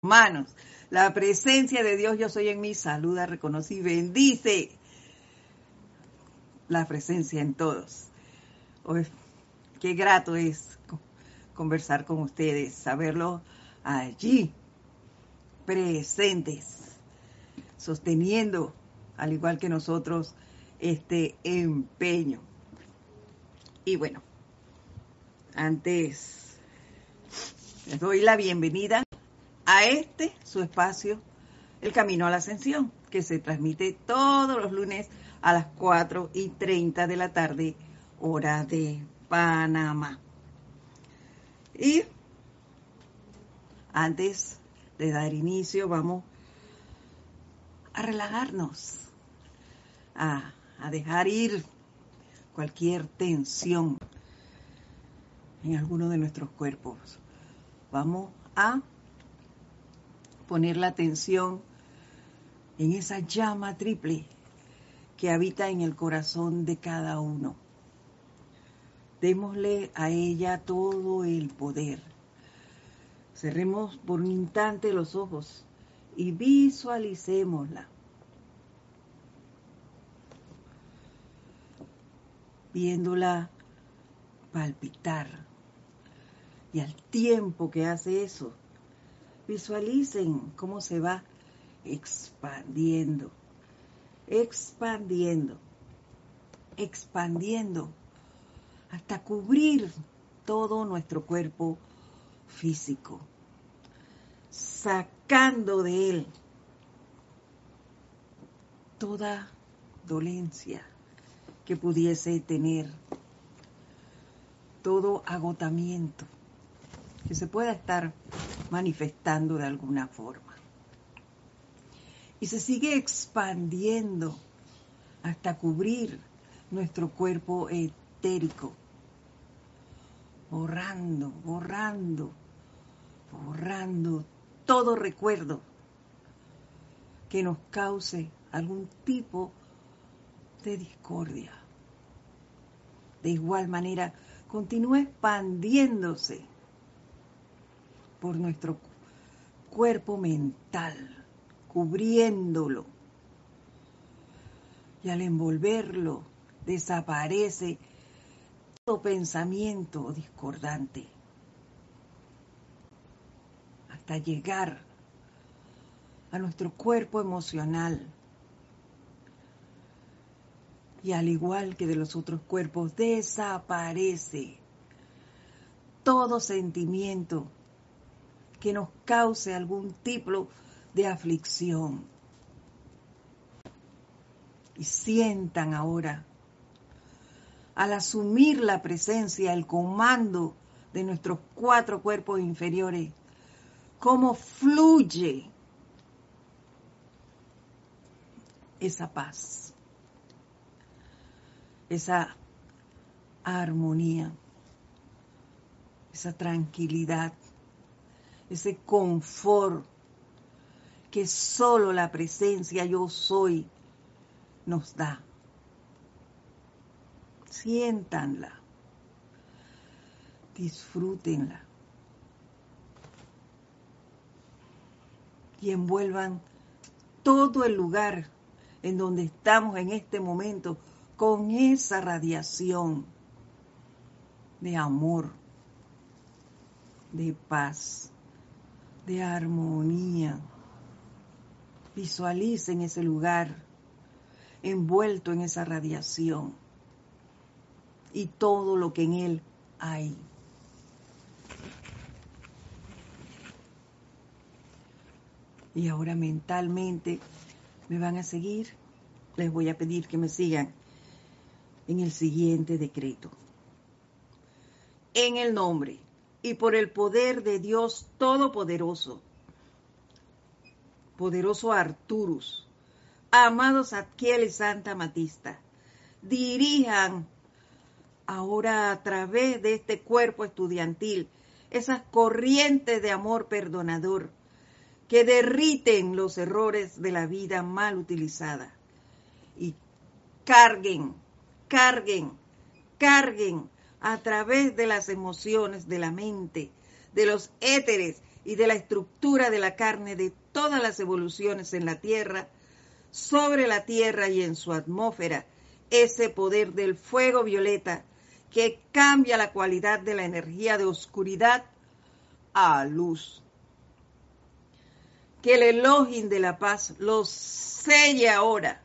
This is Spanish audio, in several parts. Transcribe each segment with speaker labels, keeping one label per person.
Speaker 1: manos. La presencia de Dios, yo soy en mí, saluda, reconoce y bendice la presencia en todos. qué grato es conversar con ustedes, saberlo allí, presentes, sosteniendo, al igual que nosotros, este empeño. Y bueno, antes les doy la bienvenida a este, su espacio, El Camino a la Ascensión, que se transmite todos los lunes a las 4 y 30 de la tarde, hora de Panamá. Y antes de dar inicio, vamos a relajarnos, a, a dejar ir cualquier tensión en alguno de nuestros cuerpos. Vamos a poner la atención en esa llama triple que habita en el corazón de cada uno. Démosle a ella todo el poder. Cerremos por un instante los ojos y visualicémosla. Viéndola palpitar. Y al tiempo que hace eso, Visualicen cómo se va expandiendo, expandiendo, expandiendo hasta cubrir todo nuestro cuerpo físico, sacando de él toda dolencia que pudiese tener, todo agotamiento que se pueda estar manifestando de alguna forma. Y se sigue expandiendo hasta cubrir nuestro cuerpo etérico, borrando, borrando, borrando todo recuerdo que nos cause algún tipo de discordia. De igual manera, continúa expandiéndose por nuestro cuerpo mental, cubriéndolo. Y al envolverlo desaparece todo pensamiento discordante hasta llegar a nuestro cuerpo emocional. Y al igual que de los otros cuerpos, desaparece todo sentimiento que nos cause algún tipo de aflicción. Y sientan ahora, al asumir la presencia, el comando de nuestros cuatro cuerpos inferiores, cómo fluye esa paz, esa armonía, esa tranquilidad ese confort que solo la presencia yo soy nos da. Siéntanla, disfrútenla. Y envuelvan todo el lugar en donde estamos en este momento con esa radiación de amor, de paz de armonía. Visualicen ese lugar envuelto en esa radiación y todo lo que en él hay. Y ahora mentalmente me van a seguir. Les voy a pedir que me sigan en el siguiente decreto. En el nombre y por el poder de Dios Todopoderoso. Poderoso Arturus, amados Adquiel y Santa Matista, dirijan ahora a través de este cuerpo estudiantil esas corrientes de amor perdonador que derriten los errores de la vida mal utilizada y carguen, carguen, carguen a través de las emociones de la mente, de los éteres y de la estructura de la carne de todas las evoluciones en la Tierra, sobre la Tierra y en su atmósfera, ese poder del fuego violeta que cambia la cualidad de la energía de oscuridad a luz. Que el Elohim de la paz los selle ahora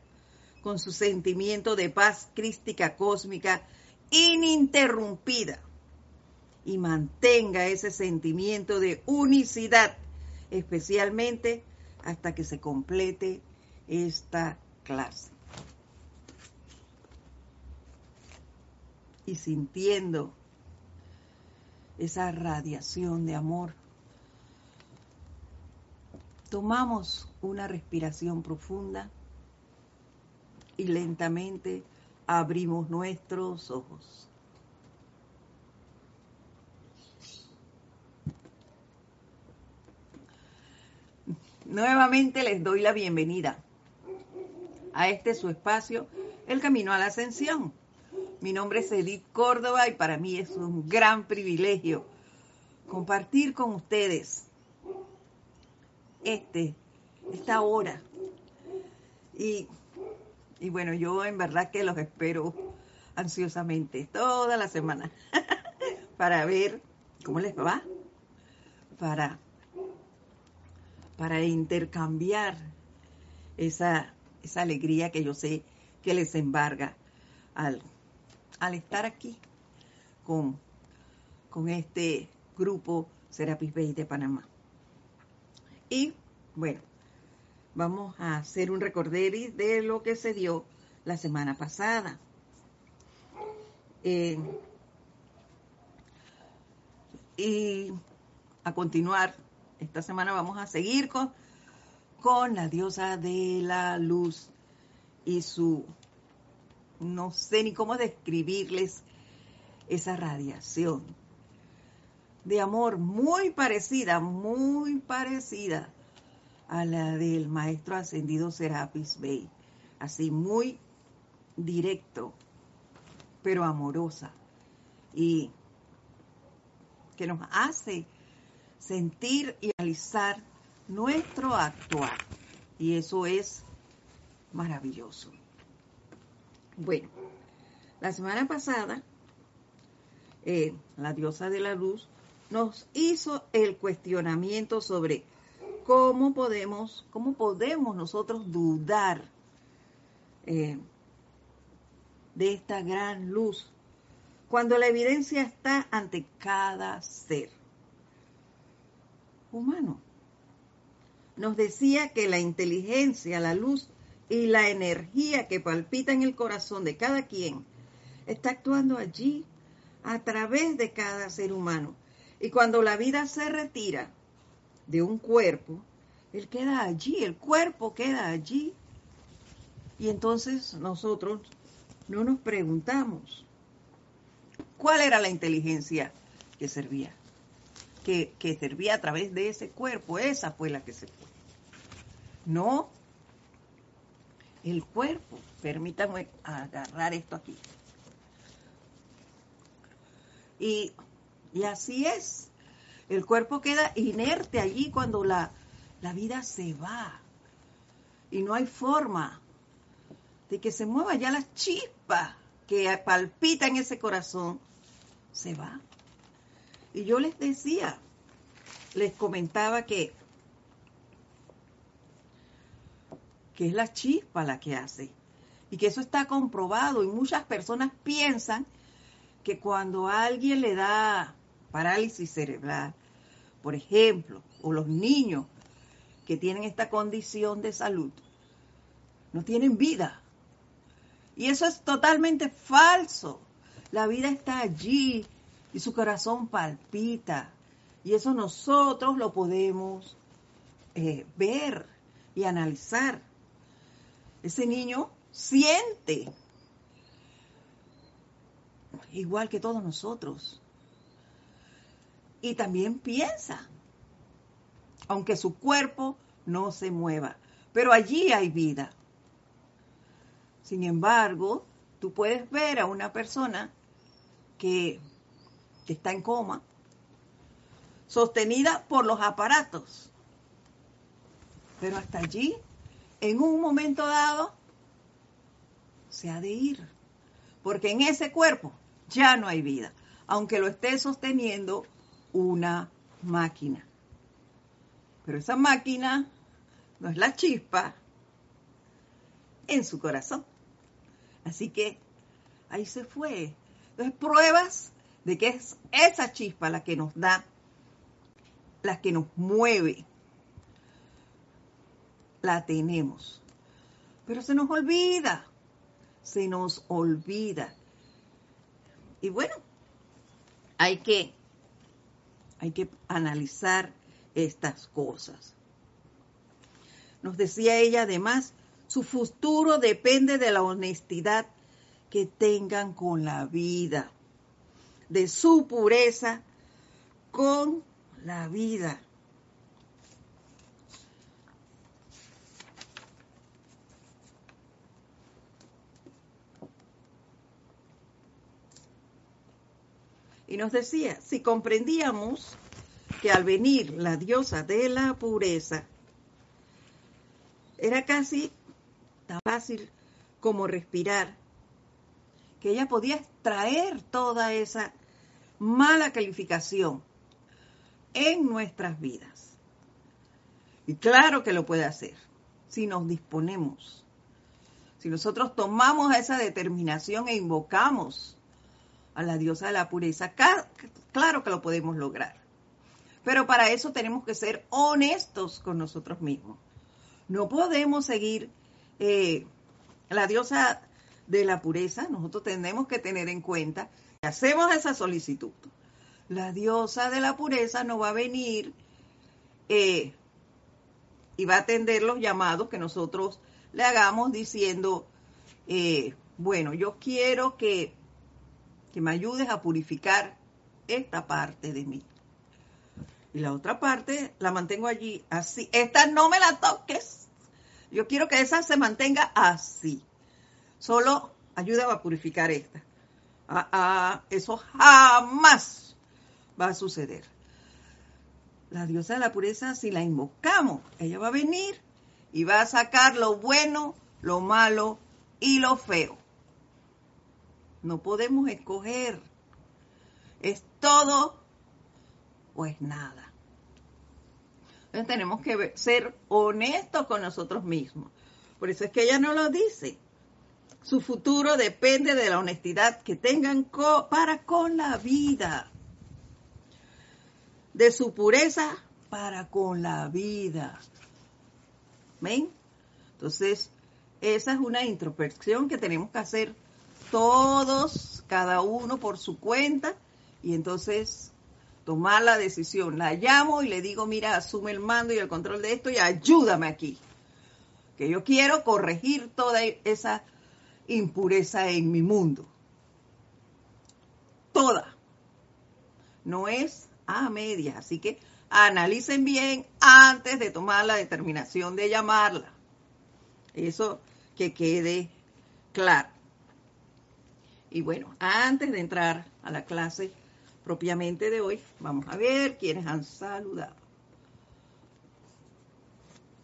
Speaker 1: con su sentimiento de paz crística cósmica ininterrumpida y mantenga ese sentimiento de unicidad, especialmente hasta que se complete esta clase. Y sintiendo esa radiación de amor, tomamos una respiración profunda y lentamente abrimos nuestros ojos. Nuevamente les doy la bienvenida a este su espacio, El Camino a la Ascensión. Mi nombre es Edith Córdoba y para mí es un gran privilegio compartir con ustedes este, esta hora. Y, y bueno, yo en verdad que los espero ansiosamente toda la semana para ver cómo les va, para para intercambiar esa, esa alegría que yo sé que les embarga al, al estar aquí con, con este grupo Serapis Bay de Panamá. Y bueno, vamos a hacer un recorderi de lo que se dio la semana pasada. Eh, y a continuar esta semana vamos a seguir con, con la diosa de la luz y su, no sé ni cómo describirles esa radiación de amor muy parecida, muy parecida a la del maestro ascendido Serapis Bey, así muy directo, pero amorosa y que nos hace sentir y analizar nuestro actuar. Y eso es maravilloso. Bueno, la semana pasada, eh, la diosa de la luz nos hizo el cuestionamiento sobre cómo podemos, cómo podemos nosotros dudar eh, de esta gran luz cuando la evidencia está ante cada ser humano. Nos decía que la inteligencia, la luz y la energía que palpita en el corazón de cada quien está actuando allí a través de cada ser humano. Y cuando la vida se retira de un cuerpo, él queda allí, el cuerpo queda allí. Y entonces nosotros no nos preguntamos cuál era la inteligencia que servía que, servía a través de ese cuerpo, esa fue la que se fue. No el cuerpo. Permítanme agarrar esto aquí. Y, y, así es. El cuerpo queda inerte allí cuando la, la vida se va. Y no hay forma de que se mueva ya la chispa que palpita en ese corazón. Se va. Y yo les decía, les comentaba que, que es la chispa la que hace. Y que eso está comprobado. Y muchas personas piensan que cuando a alguien le da parálisis cerebral, por ejemplo, o los niños que tienen esta condición de salud, no tienen vida. Y eso es totalmente falso. La vida está allí, y su corazón palpita. Y eso nosotros lo podemos eh, ver y analizar. Ese niño siente, igual que todos nosotros. Y también piensa, aunque su cuerpo no se mueva. Pero allí hay vida. Sin embargo, tú puedes ver a una persona que está en coma, sostenida por los aparatos. Pero hasta allí, en un momento dado, se ha de ir, porque en ese cuerpo ya no hay vida, aunque lo esté sosteniendo una máquina. Pero esa máquina no es la chispa en su corazón. Así que ahí se fue. Entonces, pruebas de que es esa chispa la que nos da, la que nos mueve. La tenemos. Pero se nos olvida. Se nos olvida. Y bueno, hay que, hay que analizar estas cosas. Nos decía ella además, su futuro depende de la honestidad que tengan con la vida, de su pureza con la vida. Y nos decía, si comprendíamos que al venir la diosa de la pureza, era casi tan fácil como respirar, que ella podía extraer toda esa mala calificación en nuestras vidas. Y claro que lo puede hacer, si nos disponemos, si nosotros tomamos esa determinación e invocamos a la diosa de la pureza, claro que lo podemos lograr. Pero para eso tenemos que ser honestos con nosotros mismos. No podemos seguir eh, la diosa de la pureza, nosotros tenemos que tener en cuenta que hacemos esa solicitud. La diosa de la pureza no va a venir eh, y va a atender los llamados que nosotros le hagamos diciendo, eh, bueno, yo quiero que, que me ayudes a purificar esta parte de mí. Y la otra parte la mantengo allí así. Esta no me la toques. Yo quiero que esa se mantenga así. Solo ayuda a purificar esta. Ah, ah, eso jamás va a suceder. La diosa de la pureza, si la invocamos, ella va a venir y va a sacar lo bueno, lo malo y lo feo. No podemos escoger. Es todo o es nada. Entonces tenemos que ser honestos con nosotros mismos. Por eso es que ella no lo dice. Su futuro depende de la honestidad que tengan para con la vida. De su pureza para con la vida. ¿Ven? Entonces, esa es una introspección que tenemos que hacer todos, cada uno por su cuenta. Y entonces tomar la decisión. La llamo y le digo, mira, asume el mando y el control de esto y ayúdame aquí. Que yo quiero corregir toda esa impureza en mi mundo. Toda. No es a media. Así que analicen bien antes de tomar la determinación de llamarla. Eso que quede claro. Y bueno, antes de entrar a la clase, propiamente de hoy. Vamos a ver quiénes han saludado.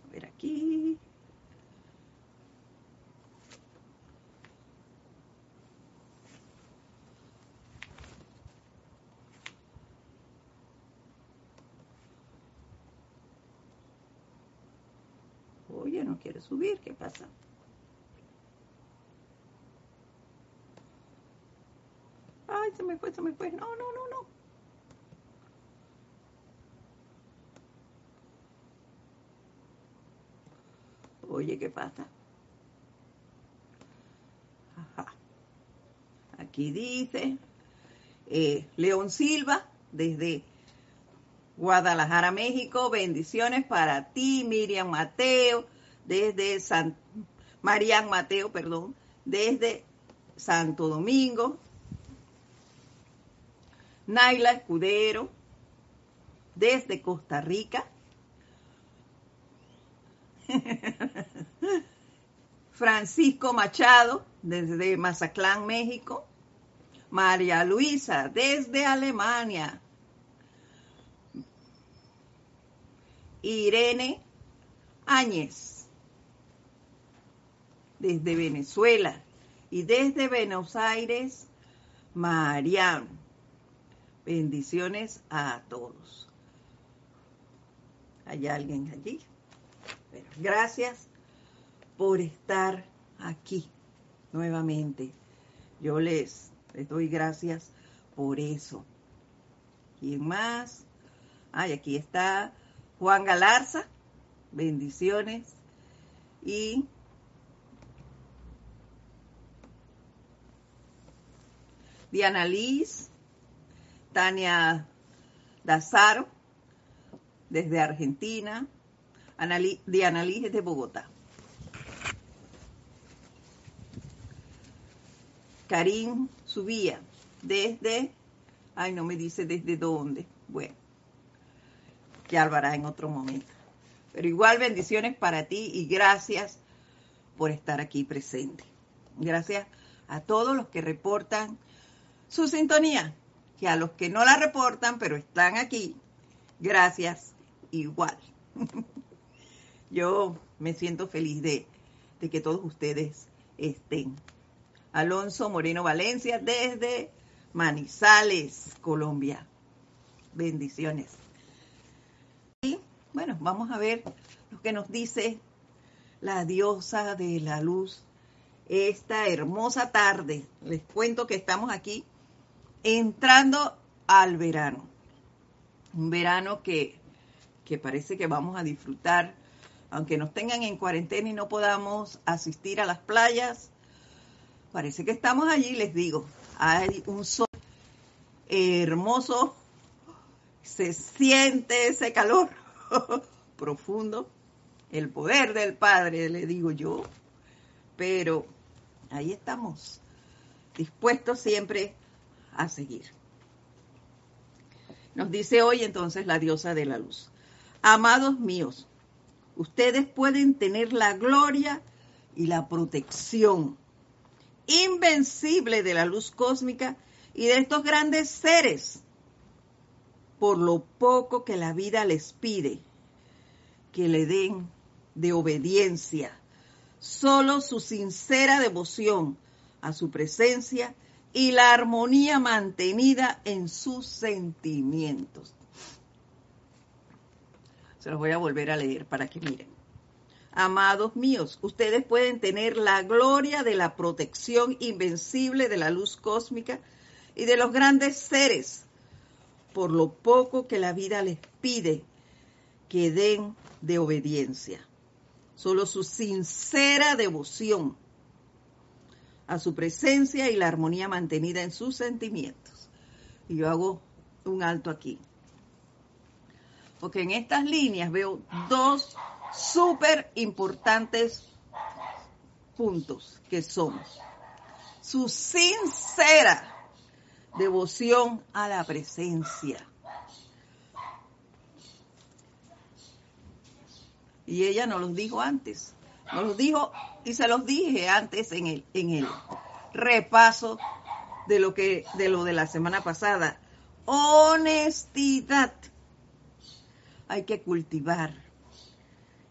Speaker 1: A ver aquí. Oye, no quiere subir, ¿qué pasa? Ay, se me fue, se me fue. No, no, no, no. Oye, ¿qué pasa? Ajá. Aquí dice eh, León Silva, desde Guadalajara, México. Bendiciones para ti, Miriam Mateo, desde San Marian Mateo, perdón, desde Santo Domingo. Naila Escudero, desde Costa Rica. Francisco Machado, desde Mazatlán, México. María Luisa, desde Alemania. Irene Áñez, desde Venezuela. Y desde Buenos Aires, Marian. Bendiciones a todos. ¿Hay alguien allí? gracias por estar aquí nuevamente. Yo les, les doy gracias por eso. ¿Quién más? Ay, aquí está Juan Galarza. Bendiciones. Y Diana Liz, Tania Dazaro, desde Argentina, Diana Liz desde Bogotá. Karim Subía, desde, ay, no me dice desde dónde. Bueno, que hablará en otro momento. Pero igual bendiciones para ti y gracias por estar aquí presente. Gracias a todos los que reportan su sintonía, que a los que no la reportan, pero están aquí, gracias igual. Yo me siento feliz de, de que todos ustedes estén. Alonso Moreno Valencia desde Manizales, Colombia. Bendiciones. Y bueno, vamos a ver lo que nos dice la diosa de la luz esta hermosa tarde. Les cuento que estamos aquí entrando al verano. Un verano que, que parece que vamos a disfrutar, aunque nos tengan en cuarentena y no podamos asistir a las playas. Parece que estamos allí, les digo. Hay un sol hermoso, se siente ese calor profundo, el poder del Padre, le digo yo. Pero ahí estamos, dispuestos siempre a seguir. Nos dice hoy entonces la diosa de la luz. Amados míos, ustedes pueden tener la gloria y la protección invencible de la luz cósmica y de estos grandes seres por lo poco que la vida les pide que le den de obediencia. Solo su sincera devoción a su presencia y la armonía mantenida en sus sentimientos. Se los voy a volver a leer para que miren. Amados míos, ustedes pueden tener la gloria de la protección invencible de la luz cósmica y de los grandes seres, por lo poco que la vida les pide que den de obediencia. Solo su sincera devoción a su presencia y la armonía mantenida en sus sentimientos. Y yo hago un alto aquí. Porque en estas líneas veo dos súper importantes puntos que son su sincera devoción a la presencia. Y ella nos los dijo antes. Nos los dijo y se los dije antes en el, en el repaso de lo que de lo de la semana pasada. Honestidad. Hay que cultivar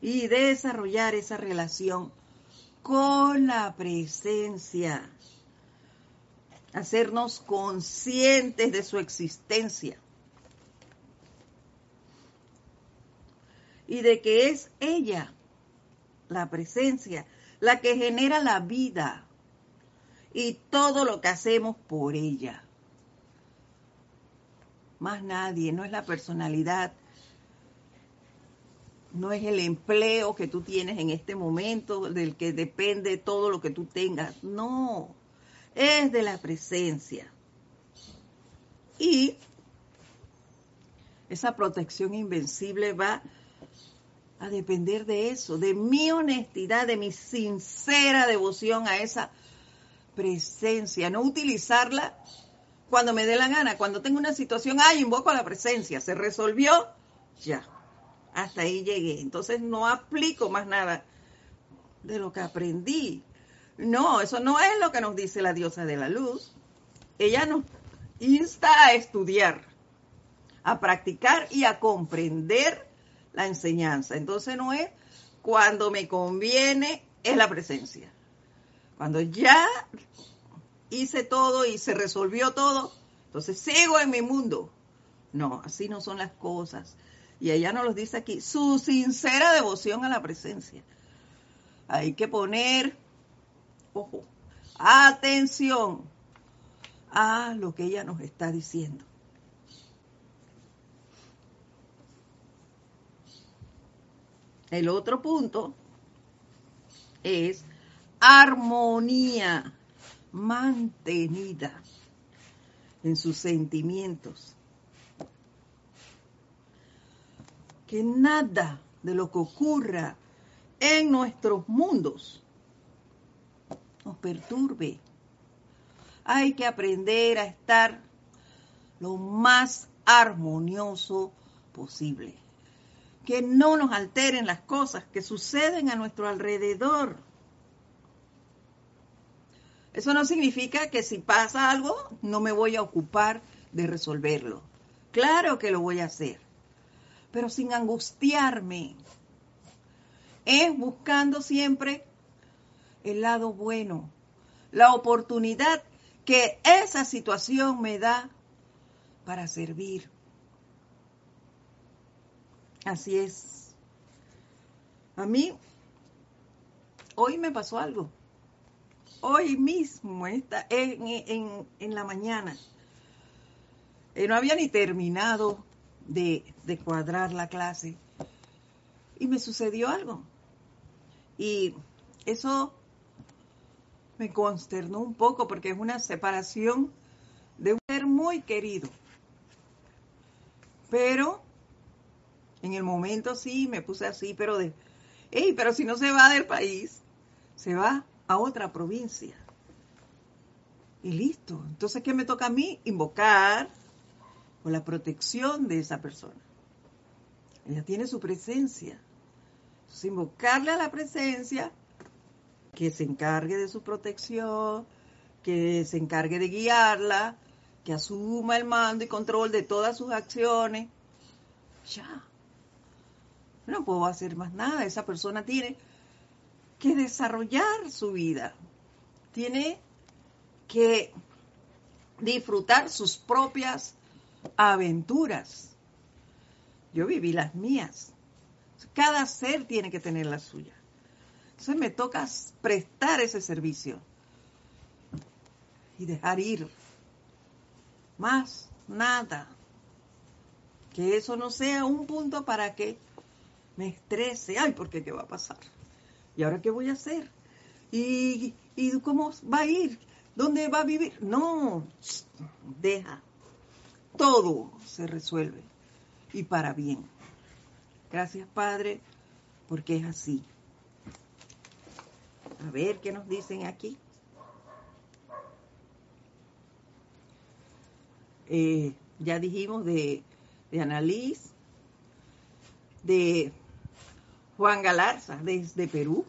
Speaker 1: y desarrollar esa relación con la presencia. Hacernos conscientes de su existencia. Y de que es ella, la presencia, la que genera la vida y todo lo que hacemos por ella. Más nadie, no es la personalidad, no es el empleo que tú tienes en este momento, del que depende todo lo que tú tengas, no, es de la presencia. Y esa protección invencible va a depender de eso, de mi honestidad, de mi sincera devoción a esa presencia, no utilizarla cuando me dé la gana, cuando tengo una situación, ay, invoco a la presencia, se resolvió, ya, hasta ahí llegué. Entonces no aplico más nada de lo que aprendí. No, eso no es lo que nos dice la diosa de la luz. Ella nos insta a estudiar, a practicar y a comprender la enseñanza. Entonces no es cuando me conviene, es la presencia. Cuando ya hice todo y se resolvió todo, entonces sigo en mi mundo. No, así no son las cosas. Y ella nos lo dice aquí, su sincera devoción a la presencia. Hay que poner, ojo, atención a lo que ella nos está diciendo. El otro punto es armonía mantenida en sus sentimientos. Que nada de lo que ocurra en nuestros mundos nos perturbe. Hay que aprender a estar lo más armonioso posible que no nos alteren las cosas que suceden a nuestro alrededor. Eso no significa que si pasa algo no me voy a ocupar de resolverlo. Claro que lo voy a hacer, pero sin angustiarme. Es buscando siempre el lado bueno, la oportunidad que esa situación me da para servir. Así es. A mí, hoy me pasó algo. Hoy mismo, esta, en, en, la mañana. Eh, no había ni terminado de, de cuadrar la clase. Y me sucedió algo. Y eso me consternó un poco porque es una separación de un ser muy querido. Pero en el momento sí me puse así, pero de, hey, pero si no se va del país, se va a otra provincia. Y listo. Entonces, ¿qué me toca a mí? Invocar con la protección de esa persona. Ella tiene su presencia. Entonces, invocarle a la presencia que se encargue de su protección, que se encargue de guiarla, que asuma el mando y control de todas sus acciones. Ya no puedo hacer más nada. Esa persona tiene que desarrollar su vida, tiene que disfrutar sus propias aventuras. Yo viví las mías. Cada ser tiene que tener la suya. Entonces me toca prestar ese servicio y dejar ir. Más nada. Que eso no sea un punto para que me estrese, ay, ¿por qué qué va a pasar? ¿Y ahora qué voy a hacer? ¿Y, cómo va a ir? ¿Dónde va a vivir? No, deja. Todo se resuelve y para bien. Gracias, Padre, porque es así. A ver qué nos dicen aquí. Eh, ya dijimos de, de Annalise, de Juan Galarza, desde Perú.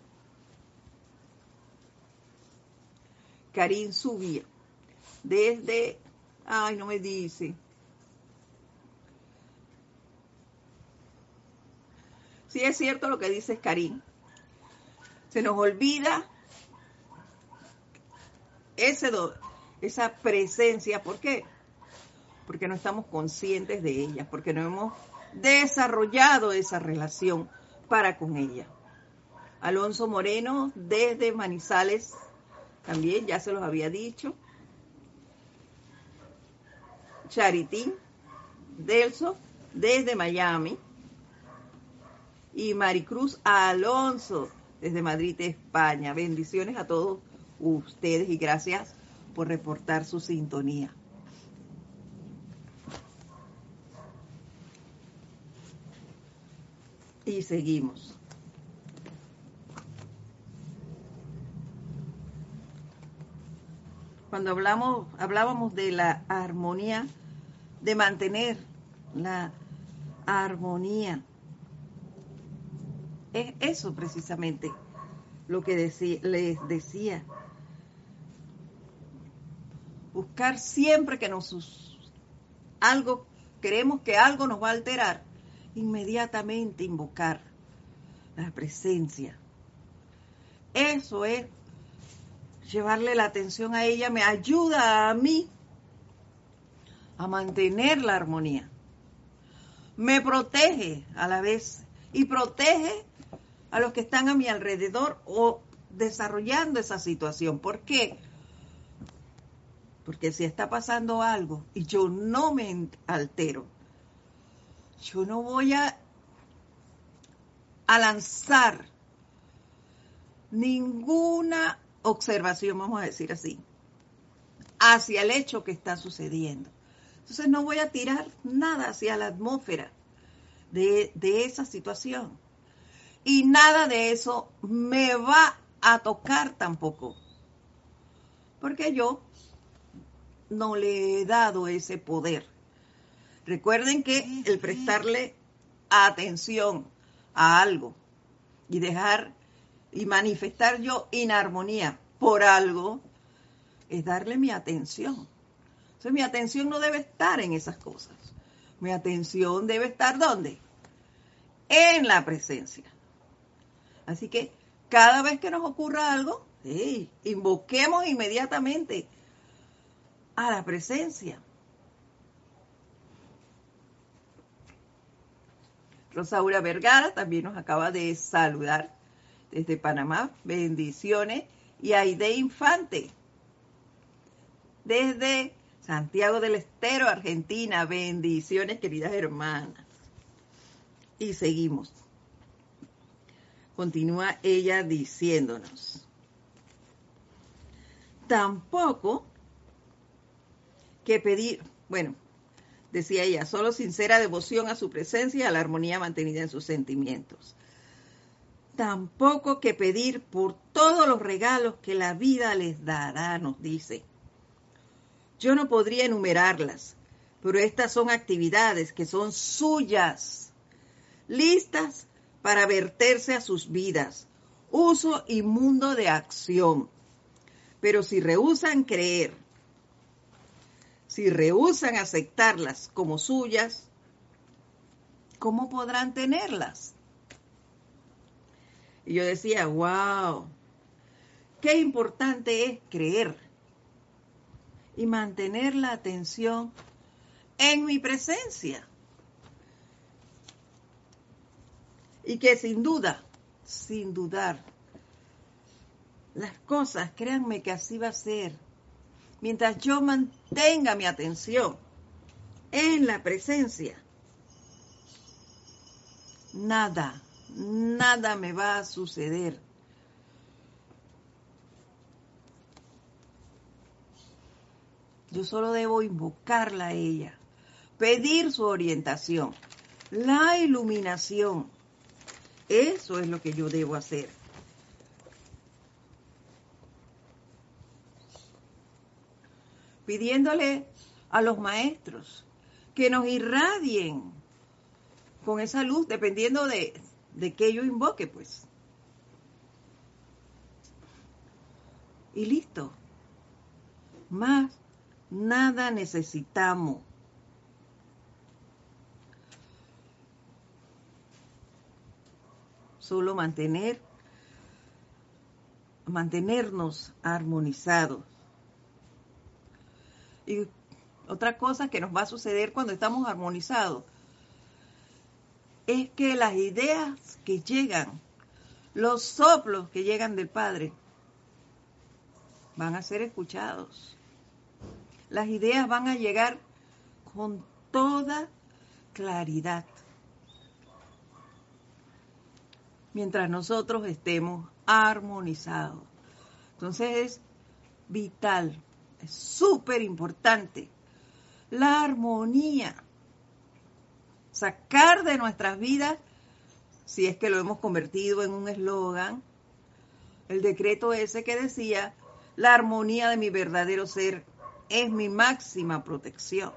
Speaker 1: Karin Subía, desde, ay, no me dice. Sí es cierto lo que dice Karin. Se nos olvida ese esa presencia. ¿Por qué? Porque no estamos conscientes de ella, porque no hemos desarrollado esa relación para con ella. Alonso Moreno desde Manizales, también ya se los había dicho. Charitín Delso desde Miami. Y Maricruz Alonso desde Madrid, España. Bendiciones a todos ustedes y gracias por reportar su sintonía. Y seguimos. Cuando hablamos, hablábamos de la armonía, de mantener la armonía. Es eso precisamente lo que les decía. Buscar siempre que nos algo, creemos que algo nos va a alterar, inmediatamente invocar la presencia. Eso es llevarle la atención a ella, me ayuda a mí a mantener la armonía. Me protege a la vez y protege a los que están a mi alrededor o desarrollando esa situación. ¿Por qué? Porque si está pasando algo y yo no me altero, yo no voy a, lanzar ninguna observación, vamos a decir así, hacia el hecho que está sucediendo. Entonces no voy a tirar nada hacia la atmósfera de esa situación. Y nada de eso me va a tocar tampoco. Porque yo no le he dado ese poder. Recuerden que el prestarle atención a algo y dejar y manifestar yo inarmonía por algo es darle mi atención. Entonces mi atención no debe estar en esas cosas. Mi atención debe estar ¿dónde? En la presencia. Así que cada vez que nos ocurra algo, invoquemos inmediatamente a la presencia. Rosaura Vergara también nos acaba de saludar desde Panamá. Bendiciones. Y Aide Infante desde Santiago del Estero, Argentina. Bendiciones, queridas hermanas. Y seguimos. Continúa ella diciéndonos. Tampoco que pedir, bueno, decía ella, solo sincera devoción a su presencia y a la armonía mantenida en sus sentimientos. Tampoco que pedir por todos los regalos que la vida les dará, nos dice. Yo no podría enumerarlas, pero estas son actividades que son suyas, listas para verterse a sus vidas, uso inmundo de acción. Pero si rehusan creer, si rehusan aceptarlas como suyas, ¿cómo podrán tenerlas? Y yo decía, wow, qué importante es creer y mantener la atención en mi presencia. Y que sin duda, sin dudar, las cosas, créanme que así va a ser. Mientras yo mantenga mi atención en la presencia, nada, nada me va a suceder. Yo solo debo invocarla a ella, pedir su orientación, la iluminación eso es lo que yo debo hacer. Pidiéndole a los maestros que nos irradien con esa luz, dependiendo de, de qué yo invoque, pues. Y listo. Más nada necesitamos. solo mantener, mantenernos armonizados. Y otra cosa que nos va a suceder cuando estamos armonizados es que las ideas que llegan, los soplos que llegan del Padre, van a ser escuchados. Las ideas van a llegar con toda claridad. mientras nosotros estemos armonizados. Entonces es vital, es súper importante la armonía. Sacar de nuestras vidas, si es que lo hemos convertido en un eslogan, el decreto ese que decía, la armonía de mi verdadero ser es mi máxima protección.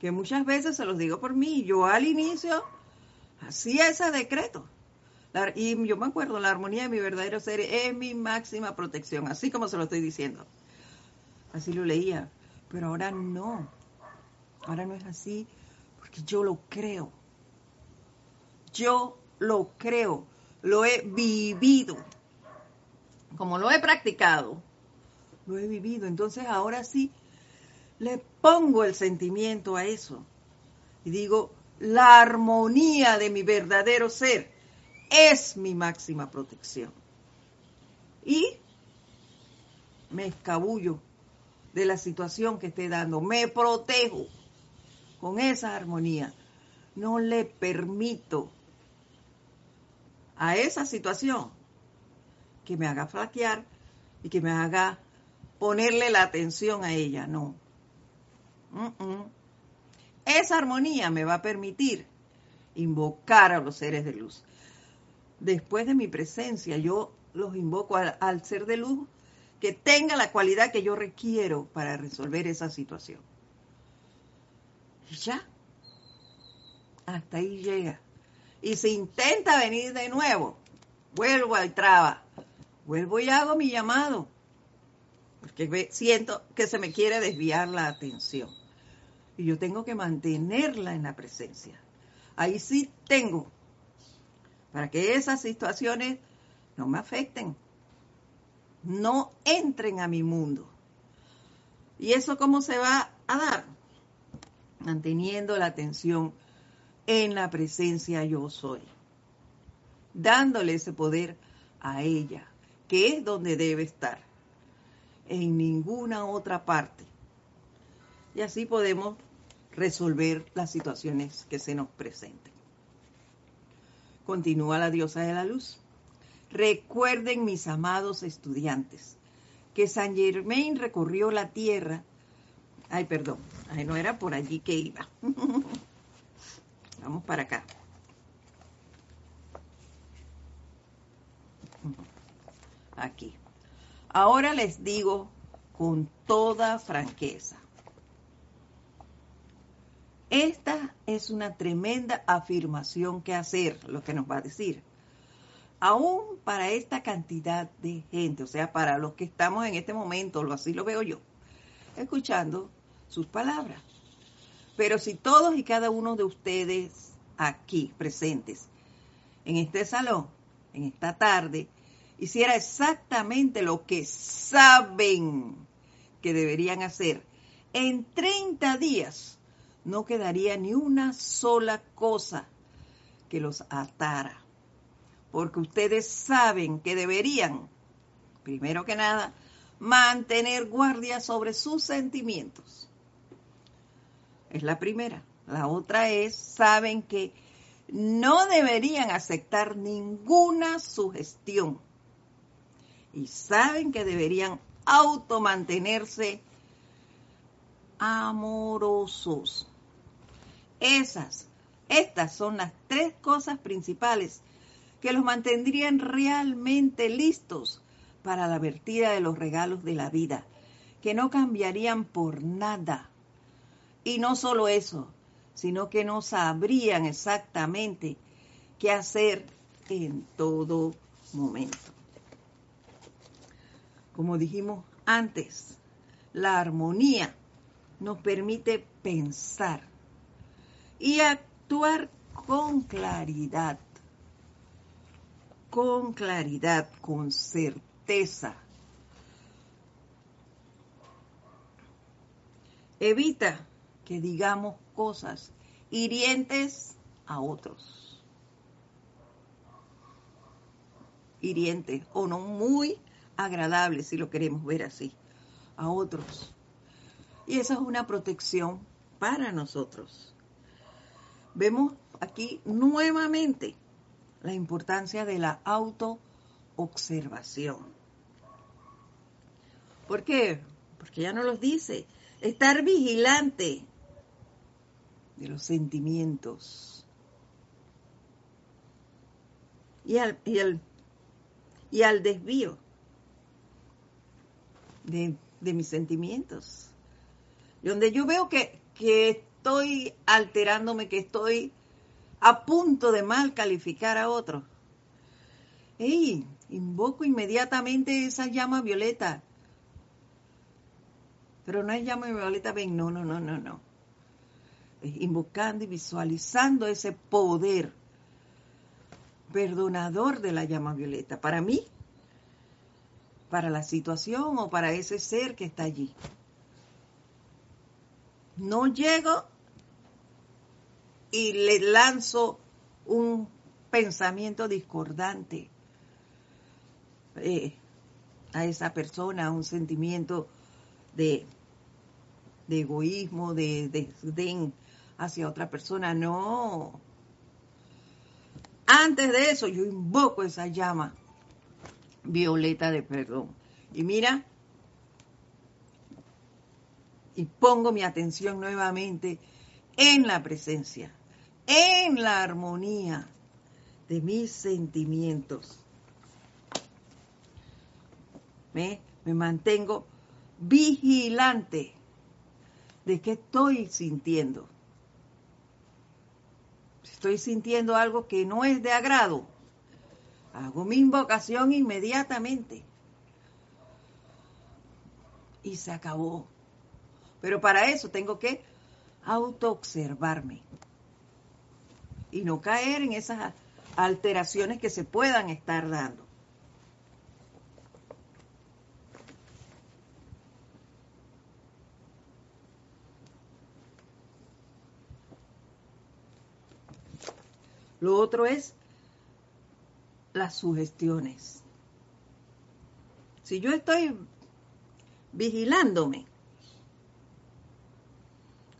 Speaker 1: Que muchas veces se los digo por mí, yo al inicio hacía ese decreto y yo me acuerdo, la armonía de mi verdadero ser es mi máxima protección, así como se lo estoy diciendo. Así lo leía, pero ahora no. Ahora no es así porque yo lo creo. yo lo creo, lo he vivido. Como lo he practicado, lo he vivido. Entonces ahora sí le pongo el sentimiento a eso. Y digo, la armonía de mi verdadero ser es mi máxima protección. Y me escabullo de la situación que esté dando, me protejo con esa armonía. No le permito a esa situación que me haga flaquear y que me haga ponerle la atención a ella, no. Esa armonía me va a permitir invocar a los seres de luz. Después de mi presencia, yo los invoco al, ser de luz que tenga la cualidad que yo requiero para resolver esa situación. Y ya, hasta ahí llega. Y si intenta venir de nuevo, vuelvo al traba, vuelvo y hago mi llamado, porque siento que se me quiere desviar la atención. Y yo tengo que mantenerla en la presencia. Ahí sí tengo, para que esas situaciones no me afecten, no entren a mi mundo. ¿Y eso cómo se va a dar? Manteniendo la atención en la presencia yo soy, dándole ese poder a ella, que es donde debe estar, en ninguna otra parte. Y así podemos resolver las situaciones que se nos presenten. Continúa la diosa de la luz. Recuerden, mis amados estudiantes, que San Germain recorrió la tierra. Ay, perdón, ay, no era por allí que iba. Vamos para acá. Aquí. Ahora les digo con toda franqueza. Esta es una tremenda afirmación que hacer, lo que nos va a decir. Aún para esta cantidad de gente, o sea, para los que estamos en este momento, así lo veo yo, escuchando sus palabras. Pero si todos y cada uno de ustedes aquí presentes, en este salón, en esta tarde, hiciera exactamente lo que saben que deberían hacer, en 30 días no quedaría ni una sola cosa que los atara. Porque ustedes saben que deberían, primero que nada, mantener guardia sobre sus sentimientos es la primera. La otra es, saben que no deberían aceptar ninguna sugestión. Y saben que deberían automantenerse amorosos. Esas, estas son las tres cosas principales que los mantendrían realmente listos para la vertida de los regalos de la vida, que no cambiarían por nada y no solo eso, sino que no sabrían exactamente qué hacer en todo momento. Como dijimos antes, la armonía nos permite pensar y actuar con claridad, con claridad, con certeza. Evita que digamos cosas hirientes a otros. Hirientes o no muy agradables, si lo queremos ver así, a otros. Y esa es una protección para nosotros. Vemos aquí nuevamente la importancia de la autoobservación. ¿Por qué? Porque ya no los dice. Estar vigilante de los sentimientos. Y al, y al, desvío de, mis sentimientos. donde yo veo que, que estoy alterándome, que estoy a punto de mal calificar a otro. ¡Ey! Invoco inmediatamente esa llama violeta. Pero no es llama violeta, ven, no, no, no, no, no invocando y visualizando ese poder perdonador de la llama violeta, para mí, para la situación o para ese ser que está allí. No llego y le lanzo un pensamiento discordante eh, a esa persona, un sentimiento de, de egoísmo, de desdén hacia otra persona. No. Antes de eso, yo invoco esa llama violeta de perdón. Y mira, y pongo mi atención nuevamente en la presencia, en la armonía de mis sentimientos. Me, me mantengo vigilante de qué estoy sintiendo. Si estoy sintiendo algo que no es de agrado, hago mi invocación inmediatamente. Y se acabó. Pero para eso tengo que autoobservarme y no caer en esas alteraciones que se puedan estar dando. Lo otro es las sugestiones. Si yo estoy vigilándome,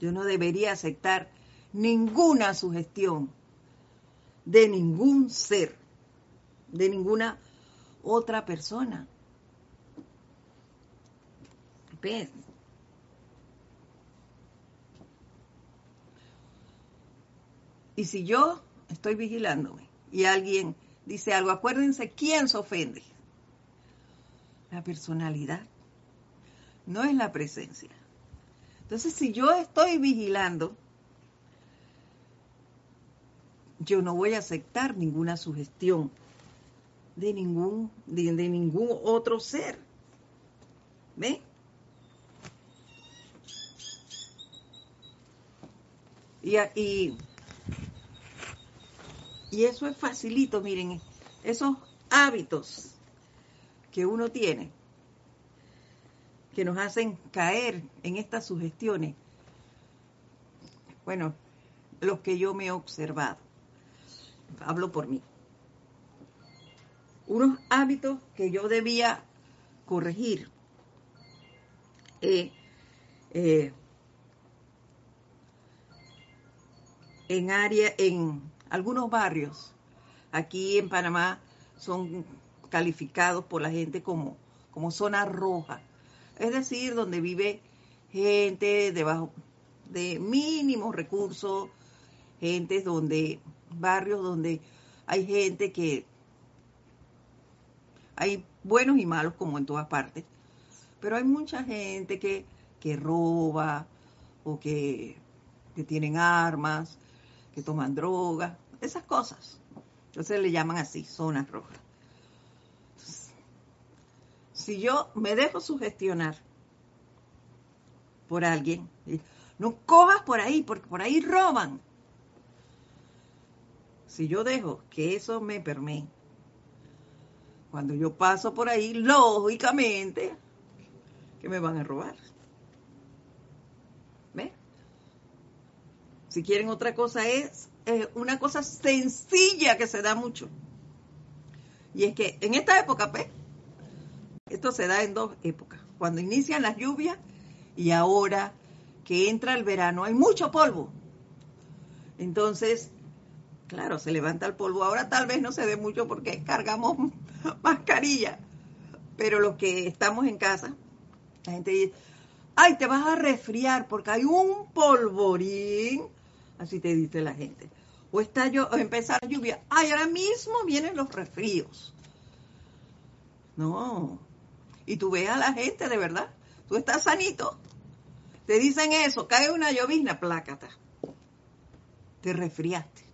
Speaker 1: yo no debería aceptar ninguna sugestión de ningún ser, de ninguna otra persona. ¿Ves? Y si yo estoy vigilándome y alguien dice algo, acuérdense quién se ofende. La personalidad, no es la presencia. Entonces, si yo estoy vigilando, yo no voy a aceptar ninguna sugestión de ningún, de, ningún otro ser. ¿Ve? Y, y, y eso es facilito, miren, esos hábitos que uno tiene que nos hacen caer en estas sugestiones, bueno, los que yo me he observado, hablo por mí, unos hábitos que yo debía corregir. Eh, eh, en área, en algunos barrios, aquí en Panamá, son calificados por la gente como, como zona roja es decir, donde vive gente debajo de mínimos recursos, gente donde, barrios donde hay gente que, hay buenos y malos como en todas partes, pero hay mucha gente que, que roba o que, que tienen armas, que toman drogas, esas cosas. Entonces le llaman así, zonas rojas si yo me dejo sugestionar por alguien, no cojas por ahí, porque por ahí roban. Si yo dejo que eso me permee, cuando yo paso por ahí, lógicamente, que me van a robar. ¿Ve? Si quieren otra cosa es una cosa sencilla que se da mucho. Y es que en esta época, pues, esto se da en dos épocas. Cuando inician las lluvias y ahora que entra el verano hay mucho polvo. Entonces, claro, se levanta el polvo. Ahora tal vez no se ve mucho porque cargamos mascarilla. Pero los que estamos en casa, la gente dice, ay, te vas a resfriar porque hay un polvorín. Así te dice la gente. O está yo, o empezar lluvia, ay, ahora mismo vienen los resfríos. No, y tú ves a la gente de verdad, tú estás sanito, te dicen eso, cae una llovizna, plácata, te resfriaste.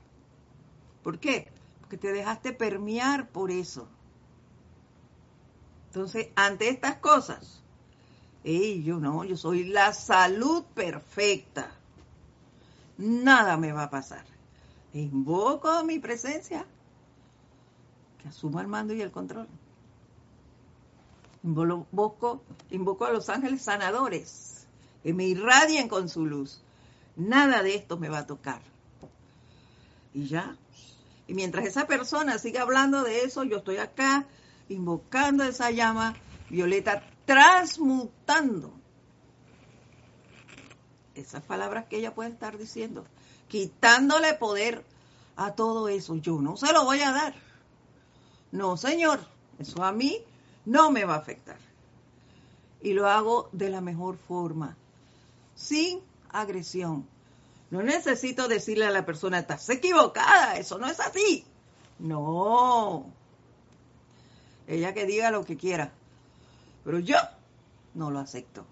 Speaker 1: ¿Por qué? Porque te dejaste permear por eso. Entonces, ante estas cosas, yo no, yo soy la salud perfecta. Nada me va a pasar. Invoco mi presencia que asuma el mando y el control. Invoco, invoco a los ángeles sanadores que me irradien con su luz. Nada de esto me va a tocar. Y ya. Y mientras esa persona siga hablando de eso, yo estoy acá invocando esa llama violeta, transmutando esas palabras que ella puede estar diciendo, quitándole poder a todo eso. Yo no se lo voy a dar. No, señor, eso a mí no me va a afectar. Y lo hago de la mejor forma, sin agresión. No necesito decirle a la persona, estás equivocada, eso no es así. No. Ella que diga lo que quiera. Pero yo no lo acepto.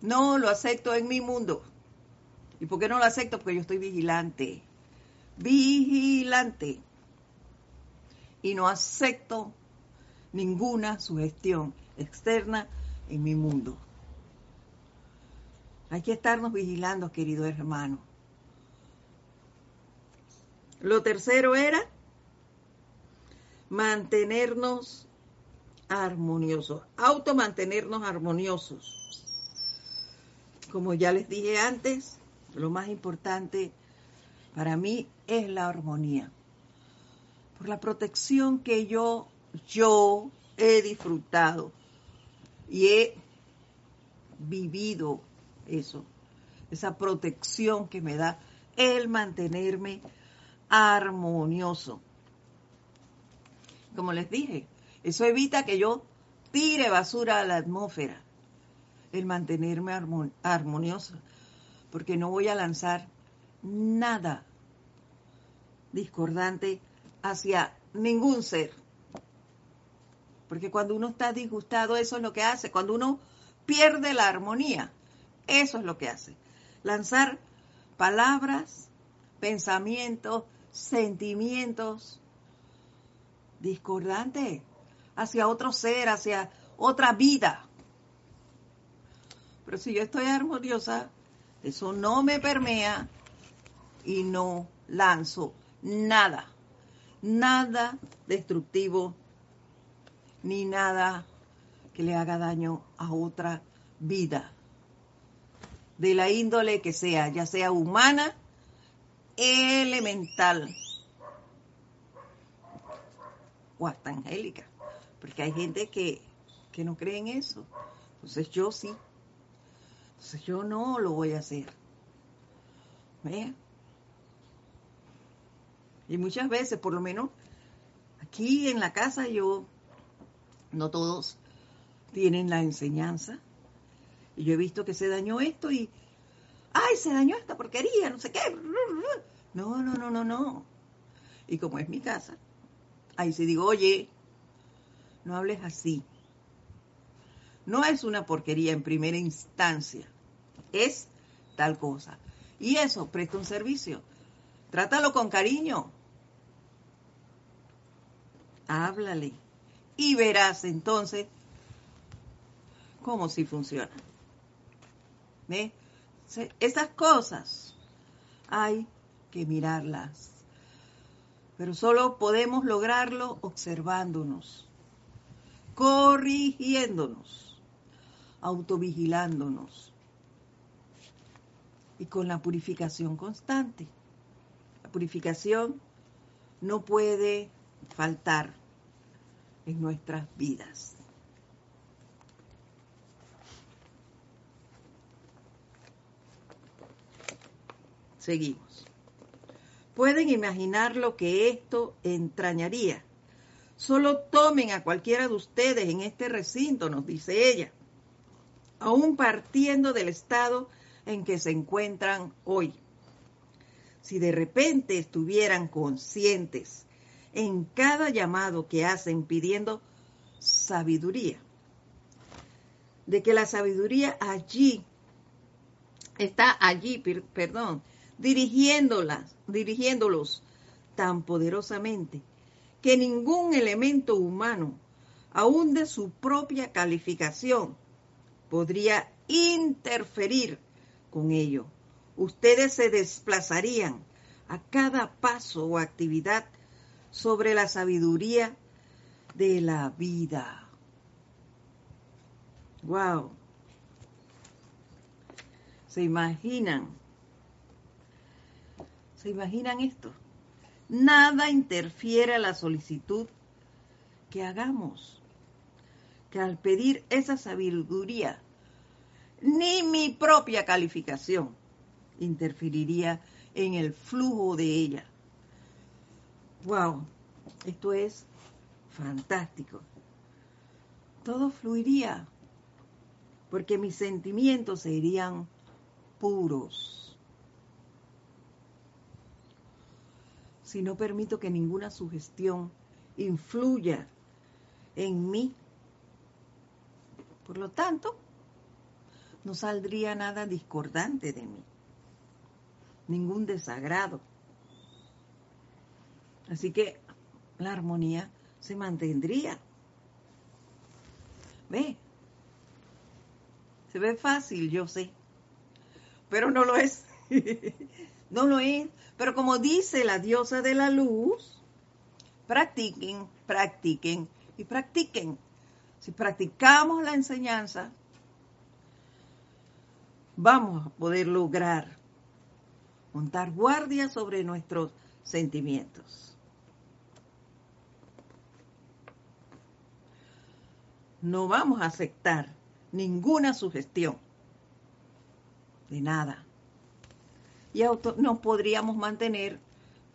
Speaker 1: No lo acepto en mi mundo. ¿Y por qué no lo acepto? Porque yo estoy vigilante. Vigilante. Y no acepto ninguna sugestión externa en mi mundo. Hay que estarnos vigilando, querido hermano. Lo tercero era mantenernos armoniosos, auto mantenernos armoniosos. Como ya les dije antes, lo más importante para mí es la armonía. Por la protección que yo yo he disfrutado y he vivido eso, esa protección que me da el mantenerme armonioso. Como les dije, eso evita que yo tire basura a la atmósfera, el mantenerme armonioso, porque no voy a lanzar nada discordante hacia ningún ser. Porque cuando uno está disgustado, eso es lo que hace. Cuando uno pierde la armonía, eso es lo que hace. Lanzar palabras, pensamientos, sentimientos discordantes hacia otro ser, hacia otra vida. Pero si yo estoy armoniosa, eso no me permea y no lanzo nada, nada destructivo ni nada que le haga daño a otra vida, de la índole que sea, ya sea humana, elemental o hasta angélica, porque hay gente que, que no cree en eso. Entonces yo sí. Entonces yo no lo voy a hacer. ¿Ve? Y muchas veces, por lo menos aquí en la casa yo no todos tienen la enseñanza. Y yo he visto que se dañó esto y, ay, se dañó esta porquería, no sé qué. No, no, no, no, no. Y como es mi casa, ahí se digo, oye, no hables así. No es una porquería en primera instancia, es tal cosa. Y eso presta un servicio. Trátalo con cariño. Háblale y verás entonces cómo sí funciona. Esas cosas hay que mirarlas, pero solo podemos lograrlo observándonos, corrigiéndonos, autovigilándonos y con la purificación constante. La purificación no puede faltar en nuestras vidas. Seguimos. Pueden imaginar lo que esto entrañaría. Solo tomen a cualquiera de ustedes en este recinto, nos dice ella, aún partiendo del estado en que se encuentran hoy. Si de repente estuvieran conscientes en cada llamado que hacen pidiendo sabiduría. De que la sabiduría allí está allí, perdón, dirigiéndolas, dirigiéndolos tan poderosamente que ningún elemento humano, aun de su propia calificación, podría interferir con ello. Ustedes se desplazarían a cada paso o actividad sobre la sabiduría de la vida. Wow. ¿Se imaginan? ¿Se imaginan esto? Nada interfiere a la solicitud que hagamos. Que al pedir esa sabiduría, ni mi propia calificación interferiría en el flujo de ella. Wow, esto es fantástico. Todo fluiría porque mis sentimientos serían puros. Si no permito que ninguna sugestión influya en mí, por lo tanto, no saldría nada discordante de mí, ningún desagrado. Así que la armonía se mantendría. ¿Ve? Se ve fácil, yo sé, pero no lo es. no lo es. Pero como dice la diosa de la luz, practiquen, practiquen y practiquen. Si practicamos la enseñanza, vamos a poder lograr montar guardia sobre nuestros sentimientos. No vamos a aceptar ninguna sugestión de nada. Y nos podríamos mantener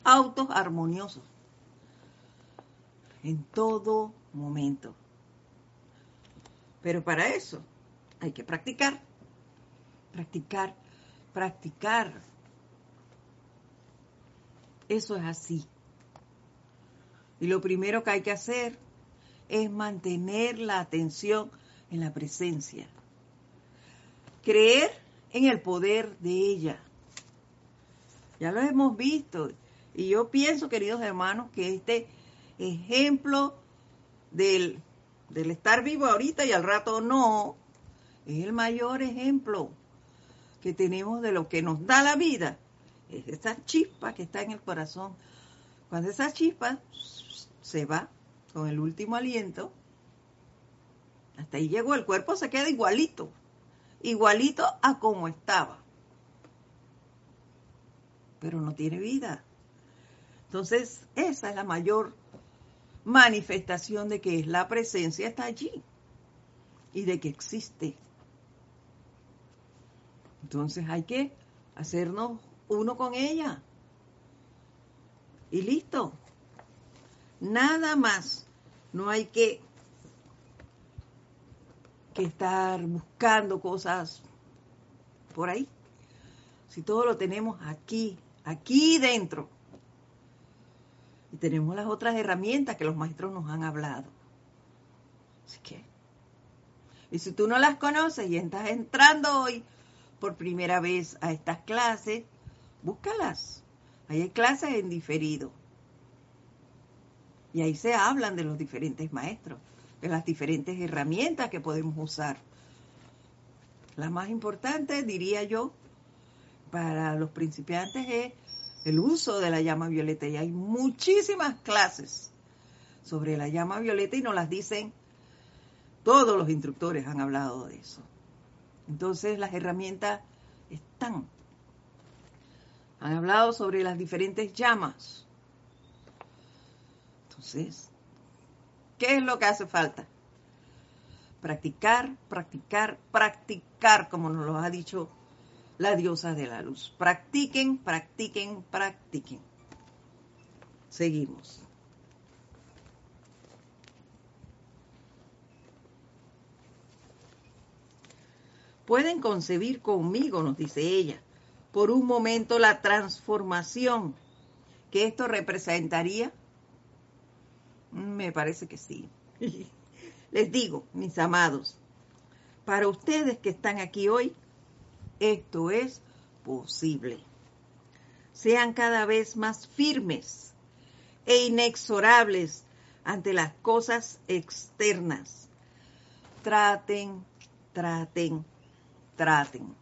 Speaker 1: autos armoniosos en todo momento. Pero para eso hay que practicar, practicar, practicar. Eso es así. Y lo primero que hay que hacer es mantener la atención en la presencia. Creer en el poder de ella. Ya lo hemos visto. Y yo pienso, queridos hermanos, que este ejemplo del, del estar vivo ahorita y al rato no, es el mayor ejemplo que tenemos de lo que nos da la vida. Es esa chispa que está en el corazón. Cuando esa chispa se va con el último aliento, hasta ahí llegó, el cuerpo se queda igualito, igualito a como estaba. Pero no tiene vida. Entonces, esa es la mayor manifestación de que la presencia está allí y de que existe. Entonces hay que hacernos uno con ella. Y listo. Nada más. No hay que que estar buscando cosas por ahí. Si todo lo tenemos aquí, aquí dentro. Y tenemos las otras herramientas que los maestros nos han hablado. Así que, y si tú no las conoces y estás entrando hoy por primera vez a estas clases, búscalas. Ahí hay clases en diferido. Y ahí se hablan de los diferentes maestros de las diferentes herramientas que podemos usar. La más importante, diría yo, para los principiantes es el uso de la llama violeta. Y hay muchísimas clases sobre la llama violeta y nos las dicen, todos los instructores han hablado de eso. Entonces las herramientas están. Han hablado sobre las diferentes llamas. Entonces, ¿Qué es lo que hace falta? Practicar, practicar, practicar, como nos lo ha dicho la diosa de la luz. Practiquen, practiquen, practiquen. Seguimos. Pueden concebir conmigo, nos dice ella, por un momento la transformación que esto representaría me parece que sí. Les digo, mis amados, para ustedes que están aquí hoy, esto es posible. Sean cada vez más firmes e inexorables ante las cosas externas. Traten, traten, traten.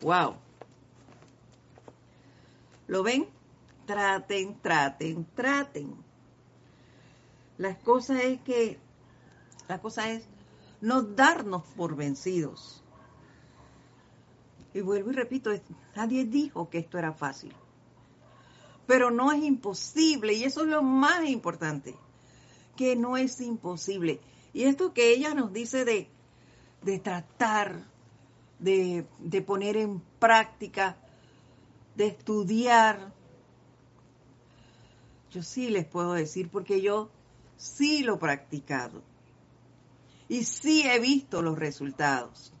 Speaker 1: Wow. ¿Lo ven? traten, traten, traten. La cosa es que, la cosa es no darnos por vencidos. Y vuelvo y repito, nadie dijo que esto era fácil. Pero no es imposible, y eso es lo más importante, que no es imposible. Y esto que ella nos dice de, de tratar, de, de poner en práctica, de estudiar, yo sí les puedo decir, porque yo sí lo he practicado. Y sí he visto los resultados.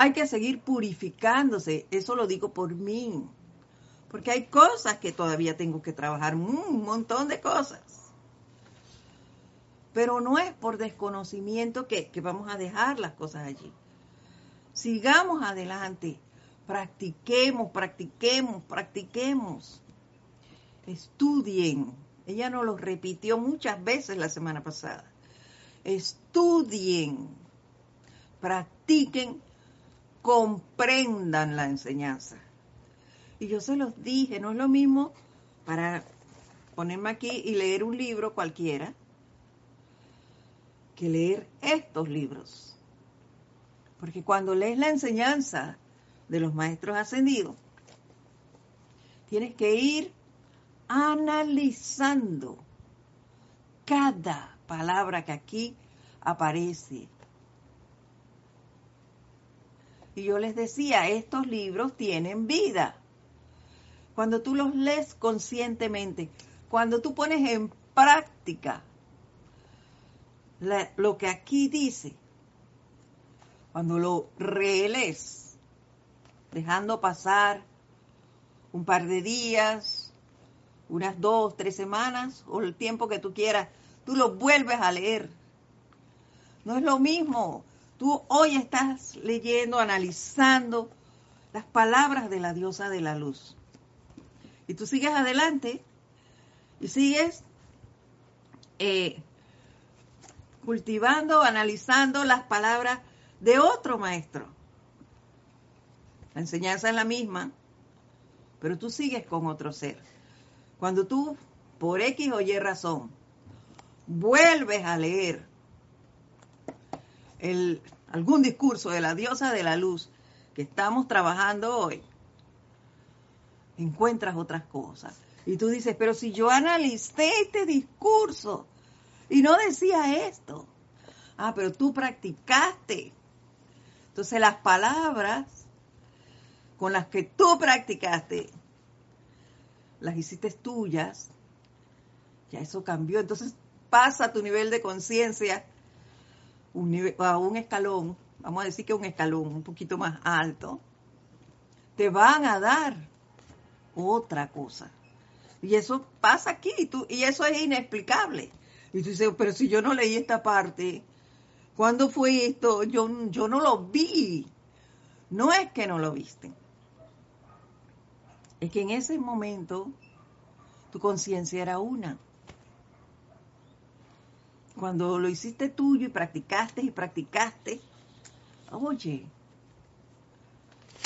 Speaker 1: Hay que seguir purificándose, eso lo digo por mí. Porque hay cosas que todavía tengo que trabajar, un montón de cosas. Pero no es por desconocimiento que, que vamos a dejar las cosas allí. Sigamos adelante, practiquemos, practiquemos, practiquemos. Estudien. Ella nos lo repitió muchas veces la semana pasada. Estudien, practiquen, comprendan la enseñanza. Y yo se los dije, no es lo mismo para ponerme aquí y leer un libro cualquiera que leer estos libros. Porque cuando lees la enseñanza de los maestros ascendidos, tienes que ir analizando cada palabra que aquí aparece. Yo les decía, estos libros tienen vida cuando tú los lees conscientemente, cuando tú pones en práctica lo que aquí dice, cuando lo relees, dejando pasar un par de días, unas dos, tres semanas o el tiempo que tú quieras, tú lo vuelves a leer. No es lo mismo. Tú hoy estás leyendo, analizando las palabras de la diosa de la luz. Y tú sigues adelante y sigues eh, cultivando, analizando las palabras de otro maestro. La enseñanza es la misma, pero tú sigues con otro ser. Cuando tú, por X o Y razón, vuelves a leer el, algún discurso de la diosa de la luz que estamos trabajando hoy, encuentras otras cosas. Y tú dices, pero si yo analicé este discurso y no decía esto. Ah, pero tú practicaste. Entonces las palabras con las que tú practicaste, las hiciste tuyas, ya eso cambió. Entonces pasa tu nivel de conciencia a un escalón, vamos a decir que un escalón un poquito más alto, te van a dar otra cosa. Y eso pasa aquí, y, tú, y eso es inexplicable. Y tú dices, pero si yo no leí esta parte, ¿cuándo fue esto? Yo, yo no lo vi. No es que no lo viste. Es que en ese momento tu conciencia era una. Cuando lo hiciste tuyo y practicaste y practicaste, oye,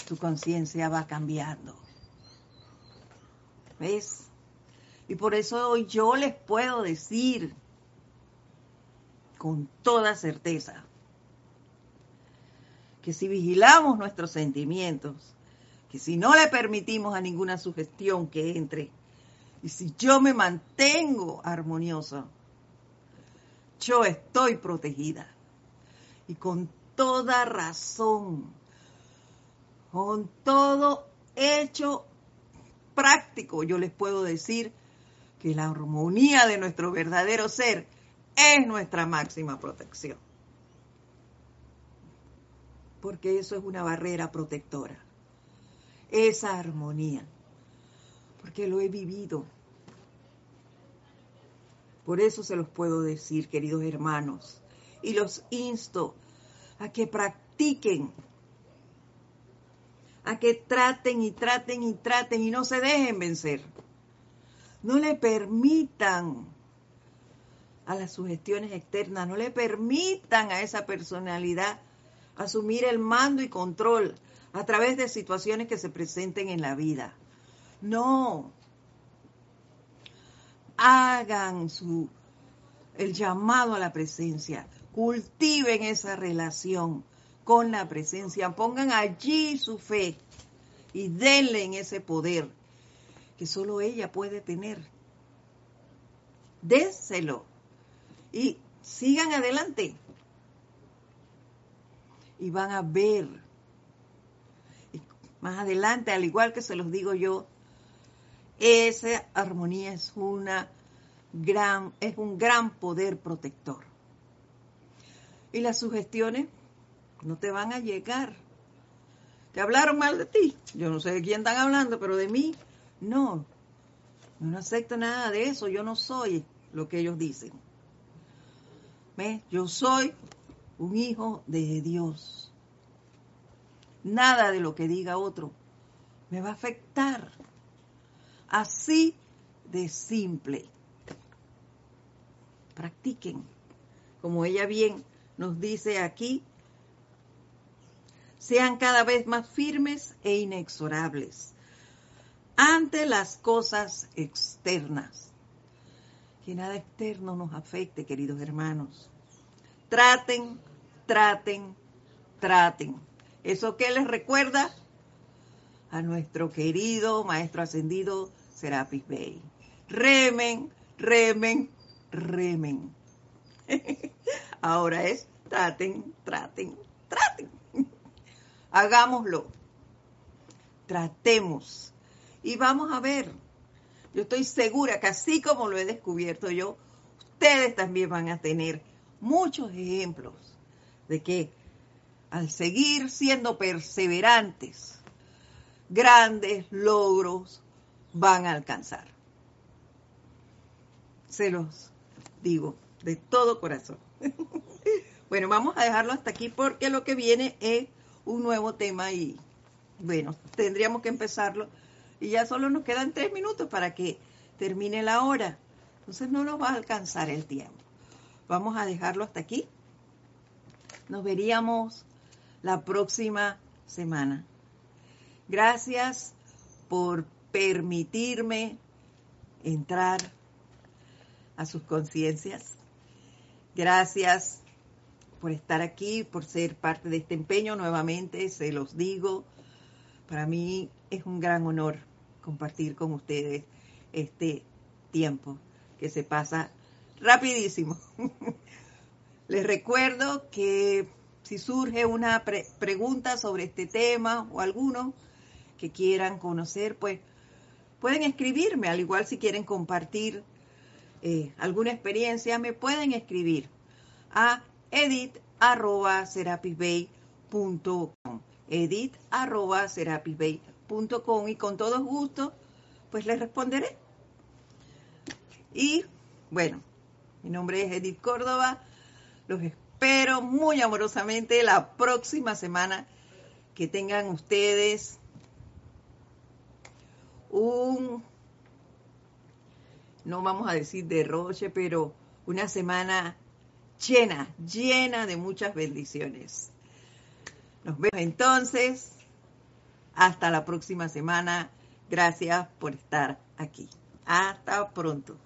Speaker 1: tu conciencia va cambiando. ¿Ves? Y por eso hoy yo les puedo decir con toda certeza que si vigilamos nuestros sentimientos, que si no le permitimos a ninguna sugestión que entre, y si yo me mantengo armonioso, yo estoy protegida. Y con toda razón, con todo hecho práctico, yo les puedo decir que la armonía de nuestro verdadero ser es nuestra máxima protección. Porque eso es una barrera protectora. Esa armonía. Porque lo he vivido. Por eso se los puedo decir, queridos hermanos. Y los insto a que practiquen a que traten y traten y traten y no se dejen vencer. No le permitan a las sugestiones externas, no le permitan a esa personalidad asumir el mando y control a través de situaciones que se presenten en la vida. No. Hagan su el llamado a la presencia. Cultiven esa relación con la presencia. Pongan allí su fe y denle en ese poder que solo ella puede tener. Déselo y sigan adelante. Y van a ver. más adelante, al igual que se los digo yo, esa armonía es una gran, es un gran poder protector. Y las sugestiones no te van a llegar. Te hablaron mal de ti. Yo no sé de quién están hablando, pero de mí no. Yo no acepto nada de eso. Yo no soy lo que ellos dicen. ¿Ves? Yo soy un hijo de Dios. Nada de lo que diga otro me va a afectar. Así de simple. Practiquen. Como ella bien nos dice aquí, sean cada vez más firmes e inexorables ante las cosas externas. Que nada externo nos afecte, queridos hermanos. Traten, traten, traten. ¿Eso qué les recuerda? A nuestro querido Maestro Ascendido Serapis Bey. Remen, remen, remen. Ahora es traten, traten, traten. Hagámoslo. Tratemos. Y vamos a ver. Yo estoy segura que así como lo he descubierto yo, ustedes también van a tener muchos ejemplos de que al seguir siendo perseverantes, grandes logros van a alcanzar. Se los digo de todo corazón. bueno, vamos a dejarlo hasta aquí porque lo que viene es un nuevo tema y bueno, tendríamos que empezarlo y ya solo nos quedan tres minutos para que termine la hora. Entonces no nos va a alcanzar el tiempo. Vamos a dejarlo hasta aquí. Nos veríamos la próxima semana. Gracias por permitirme entrar a sus conciencias. Gracias por estar aquí, por ser parte de este empeño. Nuevamente, se los digo, para mí es un gran honor compartir con ustedes este tiempo que se pasa rapidísimo. Les recuerdo que si surge una pregunta sobre este tema o alguno que quieran conocer, pues pueden escribirme, al igual si quieren compartir eh, alguna experiencia, me pueden escribir a edit.serapisbay.com edit.serapisbay.com y con todo gusto pues les responderé. Y bueno, mi nombre es Edith Córdoba, los espero muy amorosamente la próxima semana que tengan ustedes un, no vamos a decir derroche, pero una semana llena, llena de muchas bendiciones. Nos vemos entonces. Hasta la próxima semana. Gracias por estar aquí. Hasta pronto.